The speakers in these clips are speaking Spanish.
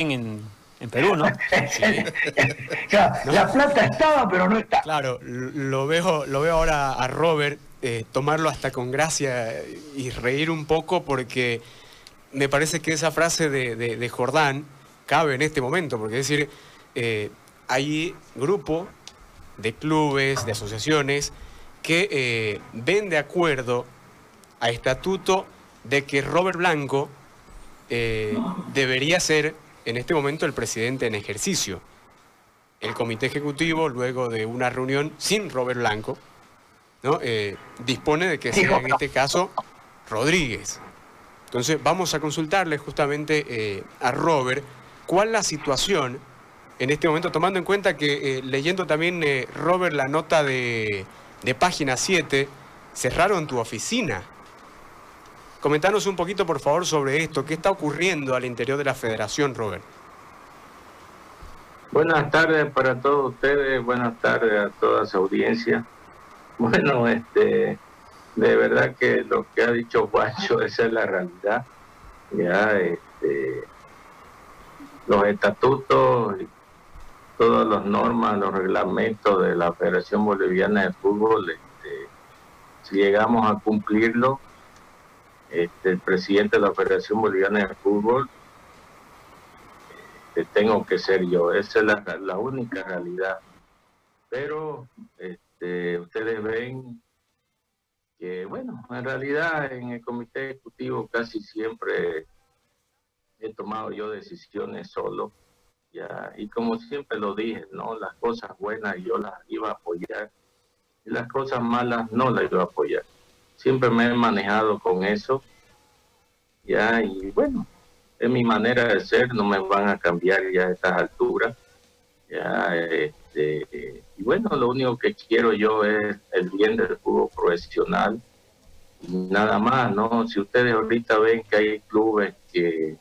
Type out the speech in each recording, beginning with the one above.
en, Perú, ¿no? La plata estaba, pero no está. Claro, lo veo, lo veo ahora a Robert eh, tomarlo hasta con gracia y reír un poco porque me parece que esa frase de, Jordán cabe en este momento, porque es decir, eh, hay grupo de clubes, de asociaciones que eh, ven de acuerdo a estatuto de que Robert Blanco debería ser en este momento el presidente en ejercicio. El comité ejecutivo, luego de una reunión sin Robert Blanco, ¿no? Eh, dispone de que sea en este caso Rodríguez. Entonces vamos a consultarle justamente eh, a Robert cuál la situación en este momento, tomando en cuenta que eh, leyendo también, Robert, la nota de, de página 7, cerraron tu oficina. Comentanos un poquito, por favor, sobre esto. ¿Qué está ocurriendo al interior de la federación, Robert? Buenas tardes para todos ustedes, buenas tardes a toda su audiencia. Bueno, este, de verdad que lo que ha dicho Juancho, esa es la realidad. Ya, este, los estatutos, todas las normas, los reglamentos de la Federación Boliviana de Fútbol, este, si llegamos a cumplirlo, este, el presidente de la Federación Boliviana de Fútbol, este, tengo que ser yo. Esa es la, única realidad. Pero este, ustedes ven que, bueno, en realidad en el comité ejecutivo casi siempre he tomado yo decisiones solo, y como siempre lo dije, ¿no? Las cosas buenas yo las iba a apoyar, y las cosas malas no las iba a apoyar. Siempre me he manejado con eso, ya, y bueno, es mi manera de ser, no me van a cambiar ya a estas alturas, ya, este, y bueno, lo único que quiero yo es el bien del fútbol profesional. Nada más, ¿no? Si ustedes ahorita ven que hay clubes que,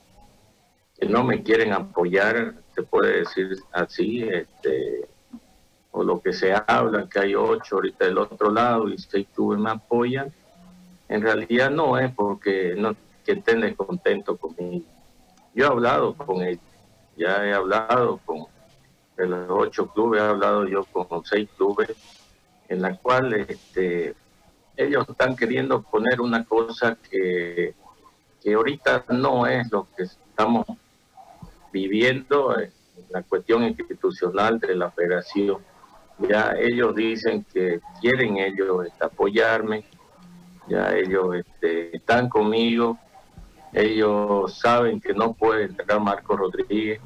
no me quieren apoyar, se puede decir así, este, o lo que se habla, que hay ocho ahorita del otro lado y seis clubes me apoyan, en realidad no es porque no que estén descontentos conmigo. Yo he hablado con ellos, ya he hablado con los ocho clubes, he hablado yo con seis clubes, en la cual este, ellos están queriendo poner una cosa que, que ahorita no es lo que estamos viviendo en la cuestión institucional de la federación. Ya ellos dicen que quieren ellos este, apoyarme, ya ellos este, están conmigo, ellos saben que no puede entrar Marco Rodríguez,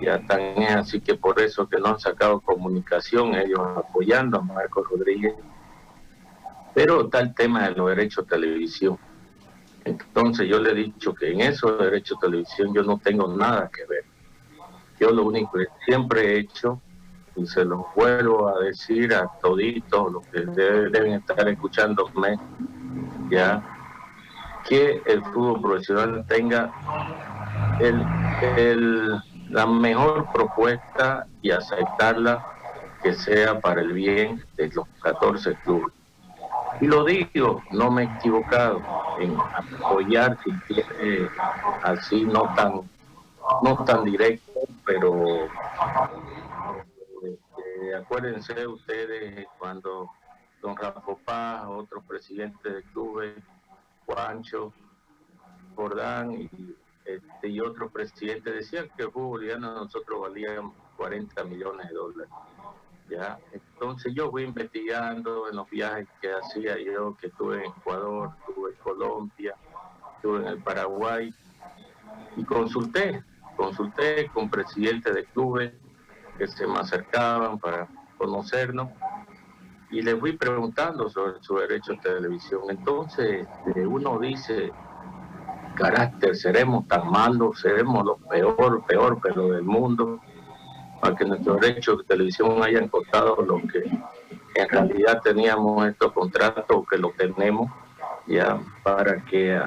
ya tan es así que por eso que no han sacado comunicación ellos apoyando a Marco Rodríguez. Pero está el tema de los derechos de televisión. Entonces yo le he dicho que en esos derechos de televisión yo no tengo nada que ver. Yo lo único que siempre he hecho, y se lo vuelvo a decir a toditos los que deben estar escuchándome, ya, que el fútbol profesional tenga el, la mejor propuesta y aceptarla que sea para el bien de los 14 clubes. Y lo digo, no me he equivocado en apoyar si quiere así no tan no tan directo, pero este, acuérdense ustedes cuando don Rafa Paz, otro presidente del club, Juancho, Jordán y este, y otros presidentes decían que el fútbol boliviano nosotros valían 40 millones de dólares. ¿ya? Entonces yo fui investigando en los viajes que hacía yo, que estuve en Ecuador, estuve en Colombia, estuve en el Paraguay, y consulté, consulté con presidentes de clubes que se me acercaban para conocernos, y les fui preguntando sobre su derecho a televisión. Entonces este, uno dice, carácter, seremos tan malos, seremos lo peor, peor, pero del mundo, para que nuestros derechos de televisión hayan costado lo que en realidad teníamos estos contratos, que lo tenemos, ya para que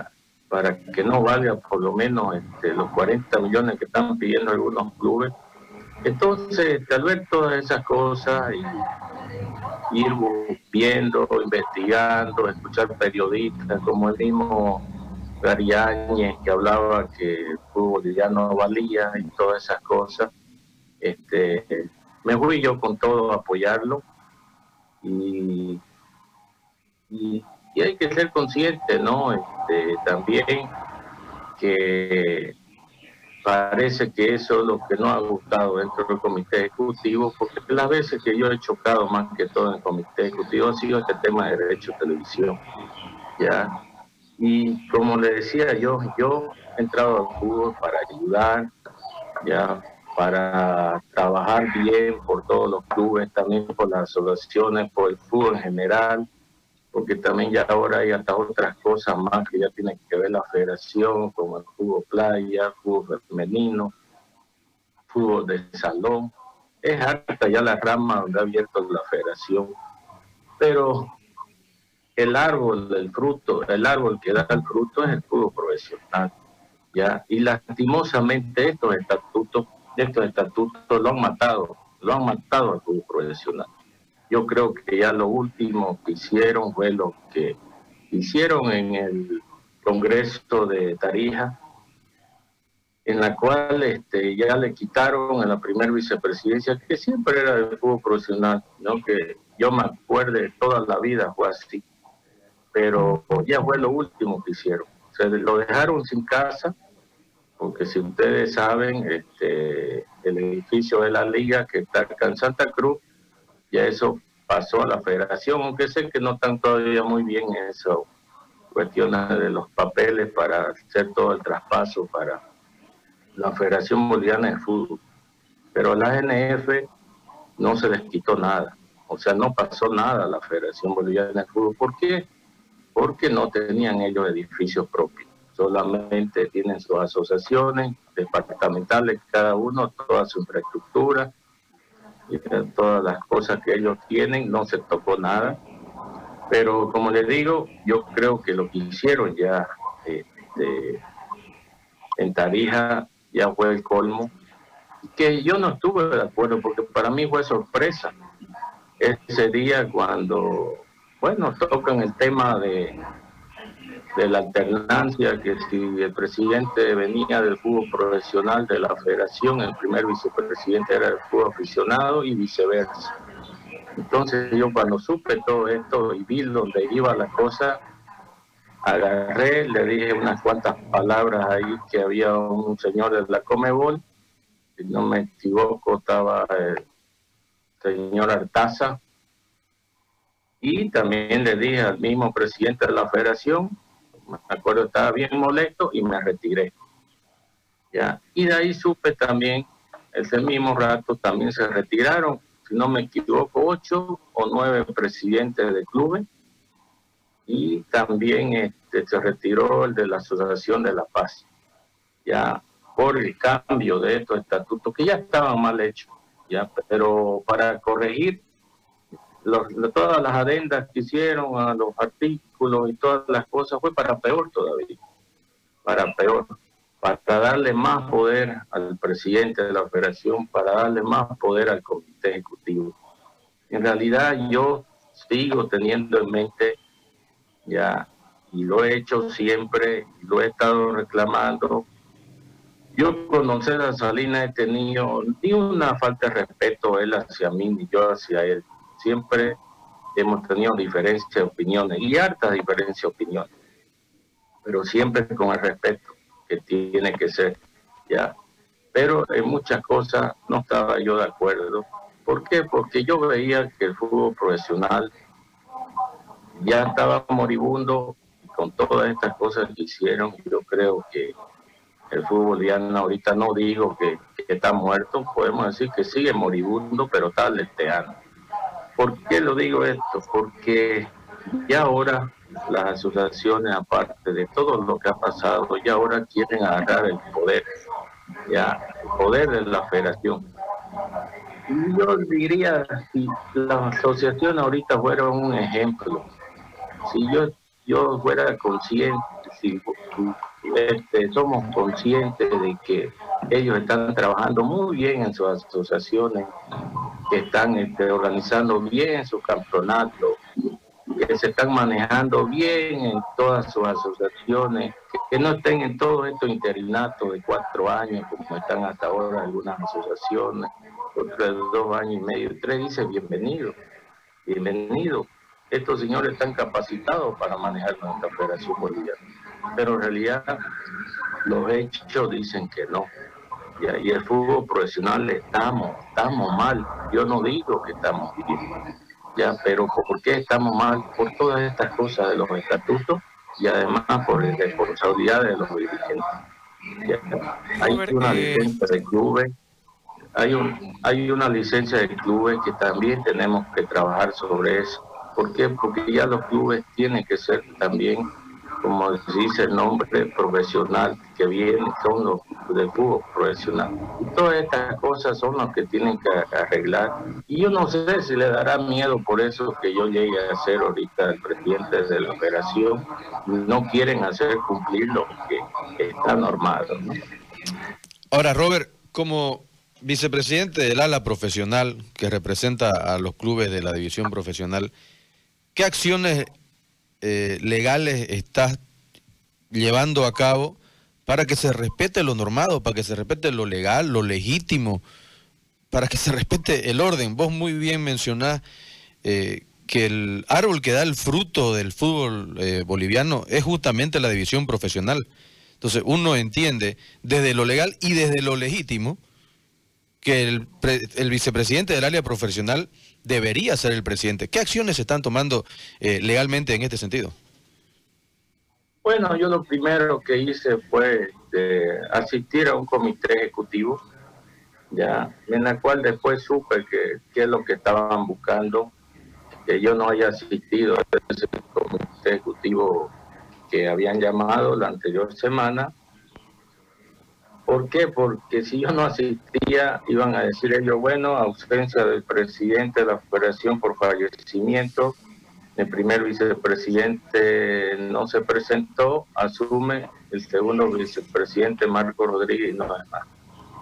para que no valga por lo menos este, los 40 millones que están pidiendo algunos clubes. Entonces, tal vez todas esas cosas y ir viendo, investigando, escuchar periodistas como el mismo Gary que hablaba que el fútbol ya no valía y todas esas cosas. Este, me fui yo con todo a apoyarlo y, y, hay que ser consciente, ¿no? Este, también que parece que eso es lo que no ha gustado dentro del comité ejecutivo, porque las veces que yo he chocado más que todo en el comité ejecutivo ha sido este tema de derecho de televisión. ¿ya? Y como le decía yo, yo he entrado al fútbol para ayudar, ya para trabajar bien por todos los clubes, también por las asociaciones, por el fútbol en general, porque también ya ahora hay hasta otras cosas más que ya tienen que ver la federación, como el fútbol playa, fútbol femenino, fútbol de salón. Es hasta ya la rama donde ha abierto la federación. Pero el árbol del fruto, el árbol que da el fruto es el fútbol profesional. ¿ya? Y lastimosamente estos estatutos, estos estatutos lo han matado, lo han matado al fútbol profesional. Yo creo que ya lo último que hicieron fue lo que hicieron en el Congreso de Tarija, en la cual este, ya le quitaron a la primera vicepresidencia, que siempre era del fútbol profesional, ¿no? que yo me acuerdo de toda la vida fue así, pero ya fue lo último que hicieron. Se lo dejaron sin casa, porque si ustedes saben, este, el edificio de la liga que está acá en Santa Cruz ya eso pasó a la federación, aunque sé que no están todavía muy bien eso, cuestiones de los papeles para hacer todo el traspaso para la Federación Boliviana de Fútbol. Pero la NF no se les quitó nada, o sea, no pasó nada a la Federación Boliviana de Fútbol. ¿Por qué? Porque no tenían ellos edificios propios, solamente tienen sus asociaciones departamentales, cada uno, toda su infraestructura, todas las cosas que ellos tienen, no se tocó nada. Pero como les digo, yo creo que lo que hicieron ya este, en Tarija ya fue el colmo. Que yo no estuve de acuerdo porque para mí fue sorpresa ese día cuando, bueno, tocan el tema de de la alternancia, que si el presidente venía del fútbol profesional de la federación, el primer vicepresidente era del fútbol aficionado y viceversa. Entonces yo cuando supe todo esto y vi dónde iba la cosa, agarré, le dije unas cuantas palabras ahí que había un señor de la Comebol, si no me equivoco estaba el señor Artaza, y también le dije al mismo presidente de la federación me acuerdo, estaba bien molesto y me retiré. ¿ya? Y de ahí supe también, ese mismo rato también se retiraron, si no me equivoco, ocho o nueve presidentes de clubes y también este, se retiró el de la Asociación de la Paz, ya por el cambio de estos estatutos que ya estaban mal hechos, ya, pero para corregir todas las adendas que hicieron a los artículos y todas las cosas fue para peor todavía, para peor, para darle más poder al presidente de la operación, para darle más poder al comité ejecutivo. En realidad yo sigo teniendo en mente ya, y lo he hecho siempre, lo he estado reclamando. Yo con a Salinas he tenido ni una falta de respeto él hacia mí ni yo hacia él siempre hemos tenido diferencias de opiniones y hartas diferencias de opiniones, pero siempre con el respeto que tiene que ser, ya. Pero en muchas cosas no estaba yo de acuerdo. ¿Por qué? Porque yo veía que el fútbol profesional ya estaba moribundo con todas estas cosas que hicieron, yo creo que el fútbol ya ahorita no digo que, que, está muerto, podemos decir que sigue moribundo, pero está leteando. ¿Por qué lo digo esto? Porque ya ahora las asociaciones, aparte de todo lo que ha pasado, ya ahora quieren agarrar el poder, el poder de la federación. Yo diría, si las asociaciones ahorita fueron un ejemplo, si yo, yo fuera consciente, si este, somos conscientes de que ellos están trabajando muy bien en sus asociaciones, que están este, organizando bien sus campeonatos, que se están manejando bien en todas sus asociaciones, que no estén en todo esto interinato de cuatro años, como están hasta ahora algunas asociaciones, otras dos años y medio, tres, dice bienvenido, bienvenido. Estos señores están capacitados para manejar nuestra operación boliviana, pero en realidad los hechos dicen que no. Y, el fútbol profesional estamos, estamos mal. Yo no digo que estamos bien, ya, pero ¿por qué estamos mal? Por todas estas cosas de los estatutos y además por responsabilidad de los dirigentes. Hay una eh, licencia de clubes, hay, un, hay una licencia de clubes que también tenemos que trabajar sobre eso. ¿Por qué? Porque ya los clubes tienen que ser también como dice el nombre profesional que viene, son los del fútbol profesional. Todas estas cosas son las que tienen que arreglar. Y yo no sé si le dará miedo por eso que yo llegue a ser ahorita el presidente de la operación. No quieren hacer cumplir lo que está normado. Ahora, Robert, como vicepresidente del ala profesional que representa a los clubes de la división profesional, ¿qué acciones eh, legales estás llevando a cabo para que se respete lo normado, para que se respete lo legal, lo legítimo, para que se respete el orden. Vos muy bien mencionás eh, que el árbol que da el fruto del fútbol eh, boliviano es justamente la división profesional. Entonces uno entiende desde lo legal y desde lo legítimo que el, el vicepresidente del área profesional debería ser el presidente. ¿Qué acciones se están tomando eh, legalmente en este sentido? Bueno, yo lo primero que hice fue este, asistir a un comité ejecutivo, ya, en la cual después supe que qué es lo que estaban buscando, que yo no haya asistido a ese comité ejecutivo que habían llamado la anterior semana, ¿Por qué? Porque si yo no asistía, iban a decir ellos, bueno, ausencia del presidente de la federación por fallecimiento, el primer vicepresidente no se presentó, asume el segundo vicepresidente Marco Rodríguez y no es más.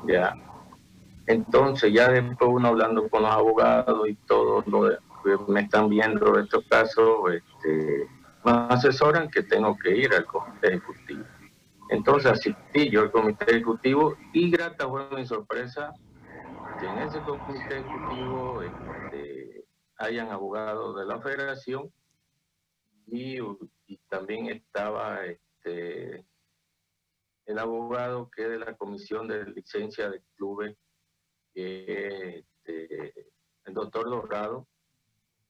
Ya. Entonces, ya después uno hablando con los abogados y todos lo que me están viendo estos casos, este, me asesoran que tengo que ir al comité ejecutivo. Entonces asistí yo al comité ejecutivo y grata fue mi sorpresa que en ese comité ejecutivo este, hayan abogados de la federación y, también estaba este, el abogado que es de la comisión de licencia de clubes, que este, el doctor Dorado,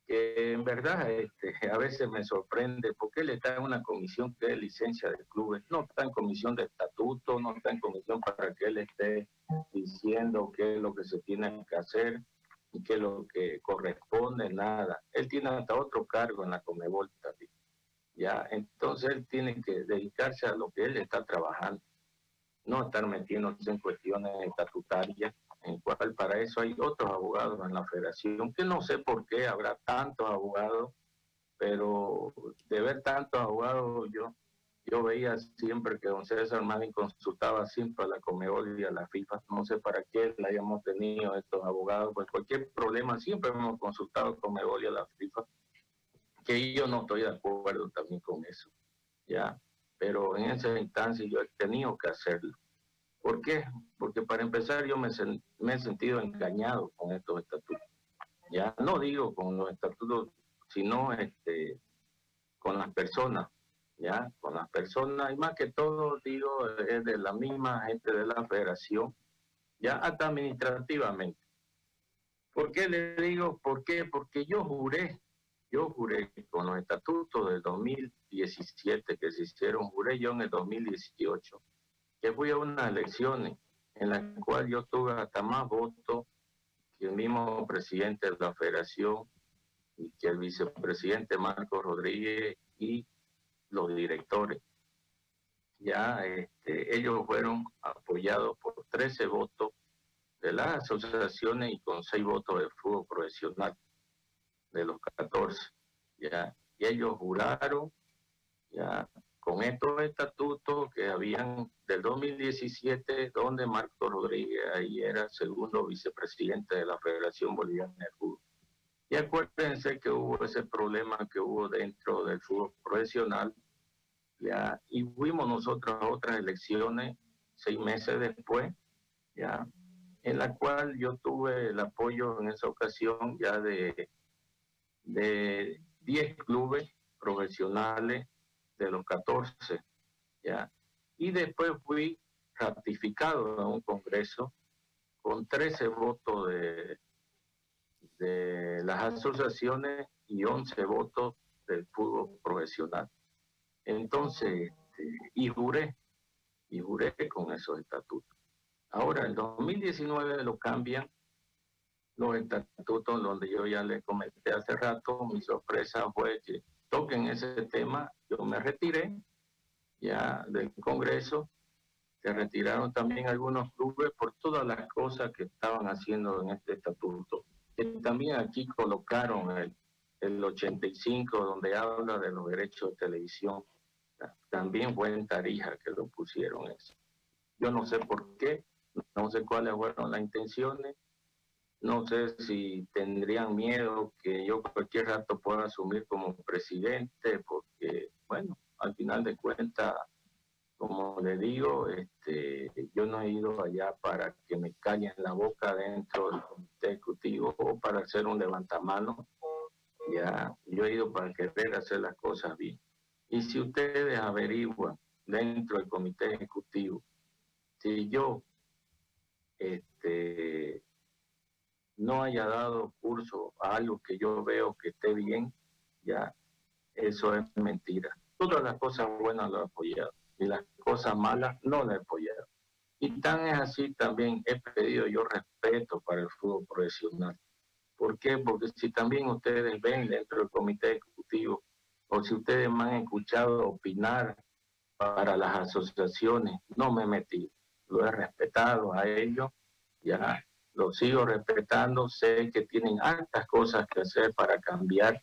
que en verdad este, a veces me sorprende porque él está en una comisión que es licencia de clubes, no está en comisión de estatuto, no está en comisión para que él esté diciendo qué es lo que se tiene que hacer y qué es lo que corresponde, nada. Él tiene hasta otro cargo en la Comebol también. Ya, entonces él tiene que dedicarse a lo que él está trabajando, no estar metiéndose en cuestiones estatutarias en cual para eso hay otros abogados en la federación, que no sé por qué habrá tantos abogados, pero de ver tantos abogados yo yo veía siempre que don César Madin consultaba siempre a la Comebol y a la FIFA, no sé para qué la hayamos tenido estos abogados, pues cualquier problema siempre hemos consultado a Comebol y a la FIFA, que yo no estoy de acuerdo también con eso, ya, pero en esa instancia yo he tenido que hacerlo. ¿Por qué? Porque para empezar yo me, he sentido engañado con estos estatutos. Ya no digo con los estatutos, sino este, con las personas, ya, con las personas, y más que todo digo, es de la misma gente de la federación, ya hasta administrativamente. ¿Por qué le digo por qué? Porque yo juré, yo juré con los estatutos del 2017 que se hicieron, juré yo en el 2018 que fui a unas elecciones en las cuales yo tuve hasta más votos que el mismo presidente de la federación y que el vicepresidente Marco Rodríguez y los directores. Ya este, ellos fueron apoyados por 13 votos de las asociaciones y con 6 votos del fútbol profesional de los 14. Ya, y ellos juraron ya con estos estatutos que habían del 2017, donde Marco Rodríguez ahí era segundo vicepresidente de la Federación Boliviana de Fútbol. Y acuérdense que hubo ese problema que hubo dentro del fútbol profesional, ya, y fuimos nosotros a otras elecciones seis meses después, ya, en la cual yo tuve el apoyo en esa ocasión ya de, de 10 clubes profesionales de los 14, ya, y después fui ratificado en un congreso con 13 votos de, de las asociaciones y 11 votos del fútbol profesional. Entonces, este, y juré, y juré con esos estatutos. Ahora, en 2019 lo cambian los estatutos donde yo ya le comenté hace rato, mi sorpresa fue que toquen ese tema, yo me retiré ya del Congreso, se retiraron también algunos clubes por todas las cosas que estaban haciendo en este estatuto. también aquí colocaron el, el 85 donde habla de los derechos de televisión también fue en Tarija que lo pusieron eso. Yo no sé por qué, no sé cuáles fueron las intenciones, no sé si tendrían miedo que yo cualquier rato pueda asumir como presidente, porque, bueno, al final de cuentas, como le digo, este, yo no he ido allá para que me callen la boca dentro del comité ejecutivo o para hacer un levantamano. Ya, yo he ido para querer hacer las cosas bien. Y si ustedes averiguan dentro del comité ejecutivo, si yo este, no haya dado curso a algo que yo veo que esté bien, ya eso es mentira. Todas las cosas buenas lo he apoyado y las cosas malas no las he apoyado. Y tan es así también he pedido yo respeto para el fútbol profesional. ¿Por qué? Porque si también ustedes ven dentro del comité ejecutivo o si ustedes me han escuchado opinar para las asociaciones, no me he metido. Lo he respetado a ellos, ya lo sigo respetando, sé que tienen altas cosas que hacer para cambiar,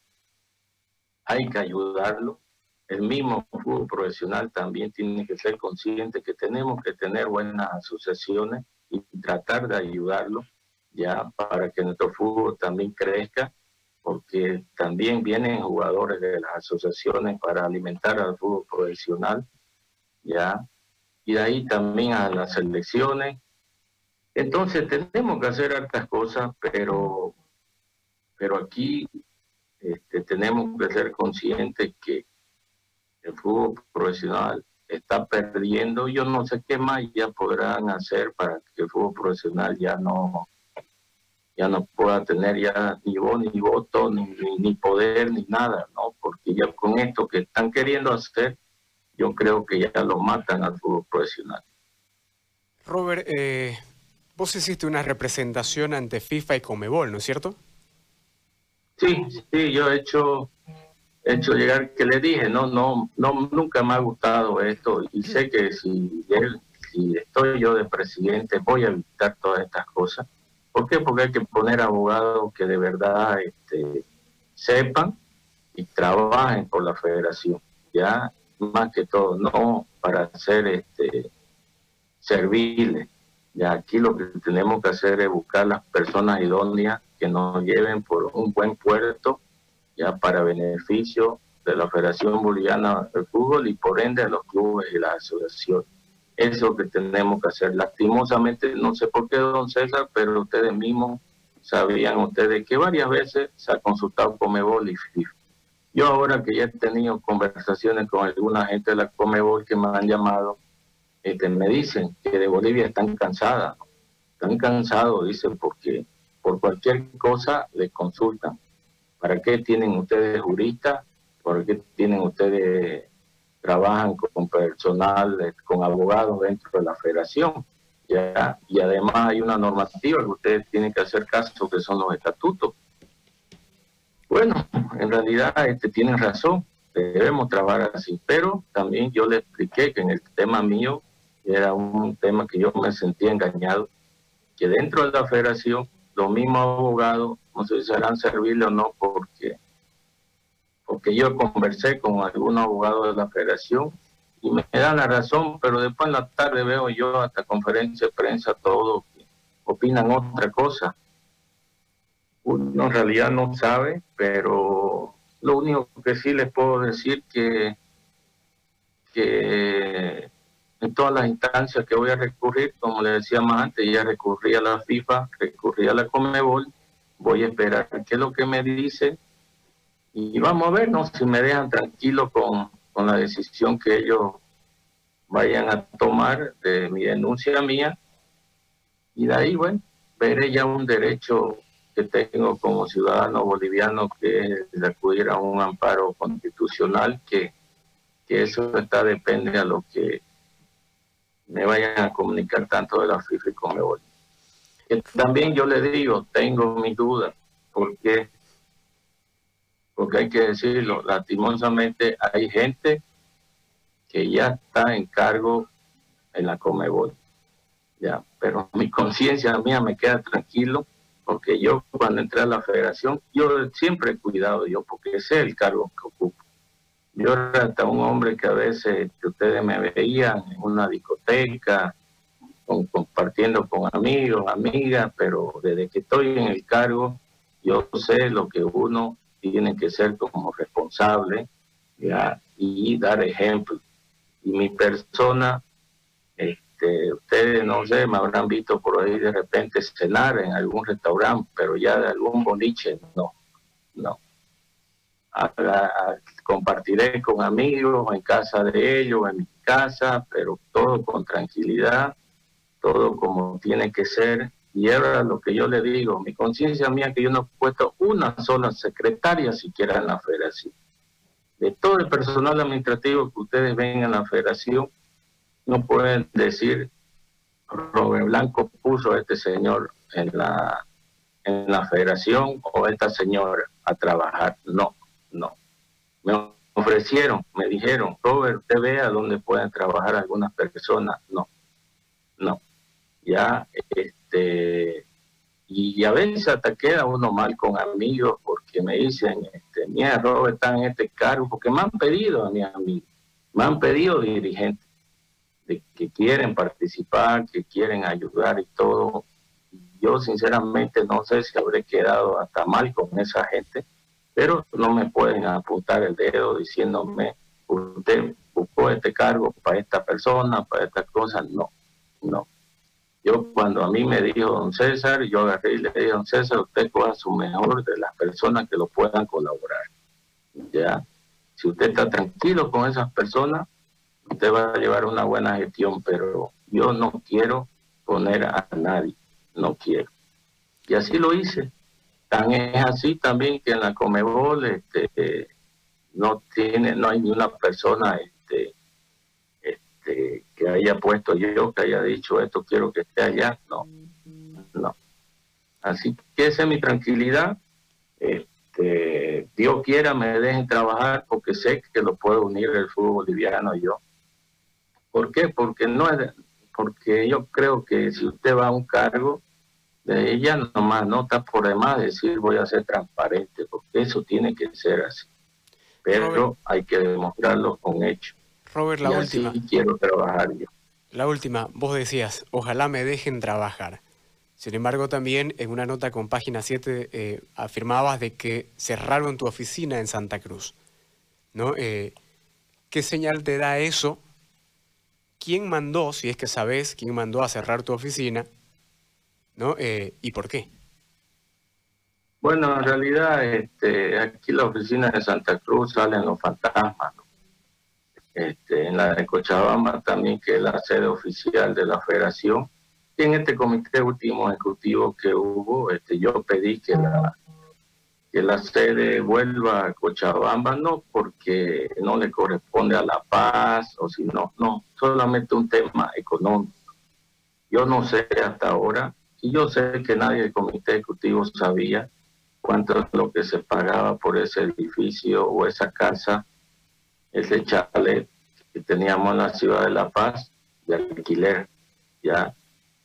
hay que ayudarlo. El mismo fútbol profesional también tiene que ser consciente que tenemos que tener buenas asociaciones y tratar de ayudarlo ya para que nuestro fútbol también crezca porque también vienen jugadores de las asociaciones para alimentar al fútbol profesional, ¿ya? Y de ahí también a las selecciones. Entonces tenemos que hacer hartas cosas, pero, pero aquí este, tenemos que ser conscientes que el fútbol profesional está perdiendo. Yo no sé qué más ya podrán hacer para que el fútbol profesional ya no ya no pueda tener ya ni voz, ni voto, ni, ni, poder, ni nada, ¿no? Porque ya con esto que están queriendo hacer, yo creo que ya lo matan al fútbol profesional. Robert, eh, vos hiciste una representación ante FIFA y Comebol, ¿no es cierto? Sí, sí, yo he hecho, he hecho llegar que le dije, no, no, no, nunca me ha gustado esto y sé que si, si estoy yo de presidente voy a evitar todas estas cosas ¿Por qué? Porque hay que poner abogados que de verdad este, sepan y trabajen por la federación, ya más que todo, no para ser este, serviles. Ya aquí lo que tenemos que hacer es buscar las personas idóneas que nos lleven por un buen puerto, ya para beneficio de la Federación Boliviana de Fútbol y por ende de los clubes y las asociaciones. Eso que tenemos que hacer. Lastimosamente, no sé por qué, don César, pero ustedes mismos sabían ustedes que varias veces se ha consultado Comebol y FIFA. Yo ahora que ya he tenido conversaciones con alguna gente de la Comebol que me han llamado, este, me dicen que de Bolivia están cansadas, están cansados, dicen, porque por cualquier cosa les consultan. ¿Para qué tienen ustedes juristas? ¿Por qué tienen ustedes trabajan con personal, con abogados dentro de la federación. ¿ya? Y además hay una normativa que ustedes tienen que hacer caso, que son los estatutos. Bueno, en realidad este, tienen razón, debemos trabajar así, pero también yo le expliqué que en el tema mío era un tema que yo me sentía engañado, que dentro de la federación los mismos abogados, no sé si serán serviles o no, porque porque yo conversé con algunos abogados de la federación y me dan la razón, pero después en la tarde veo yo hasta conferencia de prensa todo opinan otra cosa. Uno en realidad no sabe, pero lo único que sí les puedo decir que, que en todas las instancias que voy a recurrir, como le decía más antes, ya recurrí a la FIFA, recurrí a la Comebol, voy a esperar qué es lo que me dice y vamos a ver ¿no? si me dejan tranquilo con, con la decisión que ellos vayan a tomar de mi denuncia mía y de ahí, bueno, veré ya un derecho que tengo como ciudadano boliviano que es de acudir a un amparo constitucional que, que eso está depende a lo que me vayan a comunicar tanto de la FIFA y Comebol. También yo le digo, tengo mi duda, porque porque hay que decirlo, lastimosamente hay gente que ya está en cargo en la Comebol. Ya, pero mi conciencia mía me queda tranquilo porque yo cuando entré a la federación, yo siempre he cuidado yo porque sé el cargo que ocupo. Yo era hasta un hombre que a veces que ustedes me veían en una discoteca, compartiendo con amigos, amigas, pero desde que estoy en el cargo, yo sé lo que uno tiene que ser como responsable y dar ejemplo. Y mi persona, este, ustedes no sé, me habrán visto por ahí de repente cenar en algún restaurante, pero ya de algún boliche, no, no. Compartiré con amigos en casa de ellos, en mi casa, pero todo con tranquilidad, todo como tiene que ser y era lo que yo le digo, mi conciencia mía que yo no he puesto una sola secretaria siquiera en la federación. De todo el personal administrativo que ustedes ven en la federación, no pueden decir, Robert Blanco puso a este señor en la, en la federación o a esta señora a trabajar. No, no. Me ofrecieron, me dijeron, Robert, usted vea dónde pueden trabajar algunas personas. No, no. Ya, este, y a veces hasta queda uno mal con amigos porque me dicen, este, mi error está en este cargo, porque me han pedido a mis amigos, me han pedido dirigentes de que quieren participar, que quieren ayudar y todo. Yo sinceramente no sé si habré quedado hasta mal con esa gente, pero no me pueden apuntar el dedo diciéndome, usted buscó este cargo para esta persona, para esta cosa, no, no. Yo cuando a mí me dijo don César, yo agarré y le dije, don César, usted coja su mejor de las personas que lo puedan colaborar. Ya, si usted está tranquilo con esas personas, usted va a llevar una buena gestión, pero yo no quiero poner a nadie, no quiero. Y así lo hice. Es así también que en la Comebol este, no tiene, no hay ni una persona este, este, que haya puesto yo, que haya dicho esto, quiero que esté allá, no, no. Así que esa es mi tranquilidad. Este, Dios quiera me dejen trabajar porque sé que lo puedo unir el fútbol boliviano y yo. ¿Por qué? Porque no es, porque yo creo que si usted va a un cargo, de ella nomás no está por demás decir voy a ser transparente, porque eso tiene que ser así. Pero hay que demostrarlo con hechos. Robert, la última. quiero trabajar yo. La última, vos decías, ojalá me dejen trabajar. Sin embargo, también en una nota con página 7 eh, afirmabas de que cerraron tu oficina en Santa Cruz. ¿no? Eh, ¿Qué señal te da eso? ¿Quién mandó, si es que sabes, quién mandó a cerrar tu oficina? ¿No? Eh, ¿Y por qué? Bueno, en realidad este, aquí la oficina de Santa Cruz salen los fantasmas. ¿no? este, en la de Cochabamba también, que es la sede oficial de la federación. Y en este comité último ejecutivo que hubo, este, yo pedí que la, que la sede vuelva a Cochabamba, no porque no le corresponde a La Paz, o si no, no, solamente un tema económico. Yo no sé hasta ahora, y yo sé que nadie del comité ejecutivo sabía cuánto es lo que se pagaba por ese edificio o esa casa ese chalet que teníamos en la ciudad de La Paz de alquiler. Ya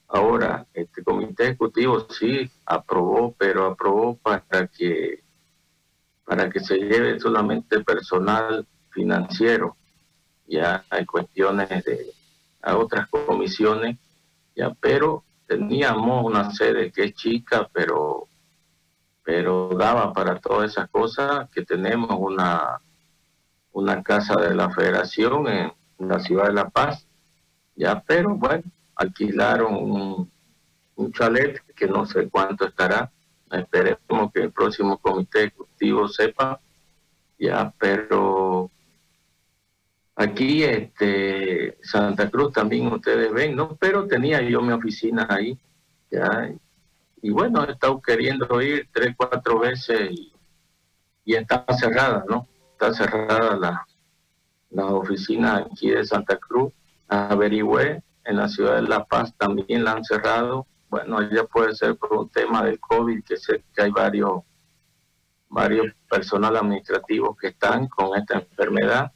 ahora este comité ejecutivo sí aprobó, pero aprobó para que para que se lleve solamente personal financiero. Ya hay cuestiones de a otras comisiones, ya, pero teníamos una sede que es chica, pero pero daba para todas esas cosas que tenemos una una casa de la federación en, la ciudad de La Paz, ya, pero bueno, alquilaron un, un chalet que no sé cuánto estará, esperemos que el próximo comité ejecutivo sepa, ya, pero aquí este Santa Cruz también ustedes ven, ¿no? Pero tenía yo mi oficina ahí, ya, y bueno, he estado queriendo ir tres, cuatro veces y, y está cerrada, ¿no? Está cerrada la, la oficina aquí de Santa Cruz. Averigüé, en la ciudad de La Paz también la han cerrado. Bueno, ya puede ser por un tema del COVID, que sé que hay varios, varios personal administrativos que están con esta enfermedad.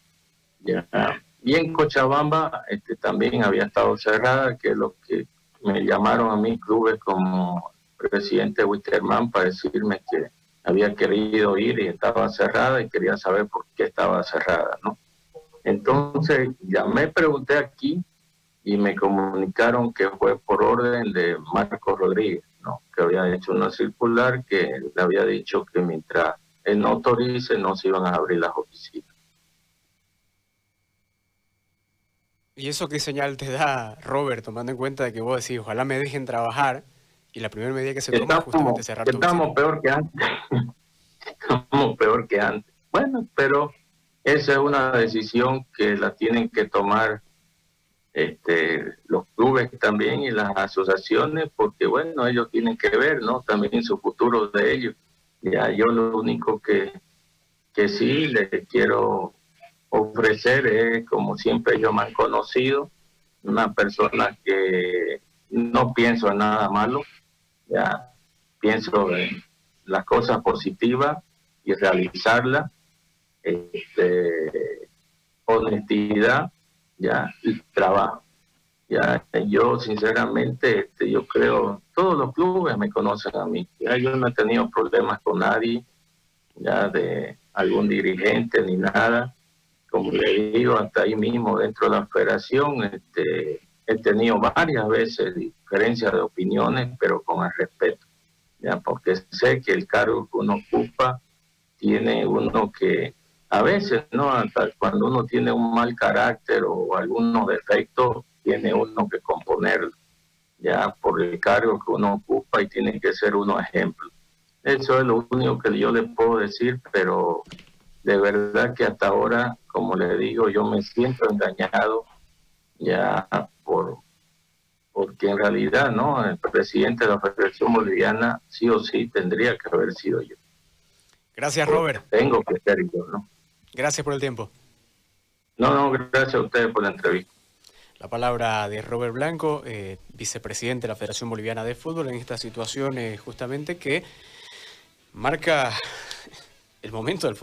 Y en Cochabamba este, también había estado cerrada, que lo que me llamaron a mí clubes como presidente Witterman para decirme que había querido ir y estaba cerrada y quería saber por qué estaba cerrada, ¿no? Entonces llamé, pregunté aquí y me comunicaron que fue por orden de Marco Rodríguez, ¿no? que había hecho una circular que le había dicho que mientras él no autorice no se iban a abrir las oficinas. ¿Y eso qué señal te da, Robert, tomando en cuenta de que vos decís, ojalá me dejen trabajar, y la primera medida que se toma es justamente cerrar Estamos peor que antes. estamos peor que antes. Bueno, pero esa es una decisión que la tienen que tomar este, los clubes también y las asociaciones, porque bueno, ellos tienen que ver, ¿no? También su futuro de ellos. Ya yo lo único que, que sí les quiero ofrecer es, como siempre ellos me han conocido, una persona que no pienso en nada malo, ya pienso en las cosas positivas y realizarlas este, honestidad ya y trabajo. Ya, yo sinceramente, este, yo creo, todos los clubes me conocen a mí. Ya, yo no he tenido problemas con nadie, ya de algún dirigente ni nada. Como le digo, hasta ahí mismo dentro de la federación, este, he tenido varias veces diferencias de opiniones, pero con el respeto, ya, porque sé que el cargo que uno ocupa tiene uno que a veces, ¿no? Hasta cuando uno tiene un mal carácter o algunos defectos, tiene uno que componerlo, ya por el cargo que uno ocupa y tiene que ser uno ejemplo. Eso es lo único que yo le puedo decir, pero de verdad que hasta ahora, como le digo, yo me siento engañado ya por porque en realidad, ¿no? El presidente de la Federación Boliviana sí o sí tendría que haber sido yo. Gracias, Robert. Tengo que ser yo, ¿no? Gracias por el tiempo. No, no, gracias a ustedes por la entrevista. La palabra de Robert Blanco, eh, vicepresidente de la Federación Boliviana de Fútbol, en esta situación justamente que marca el momento del fútbol.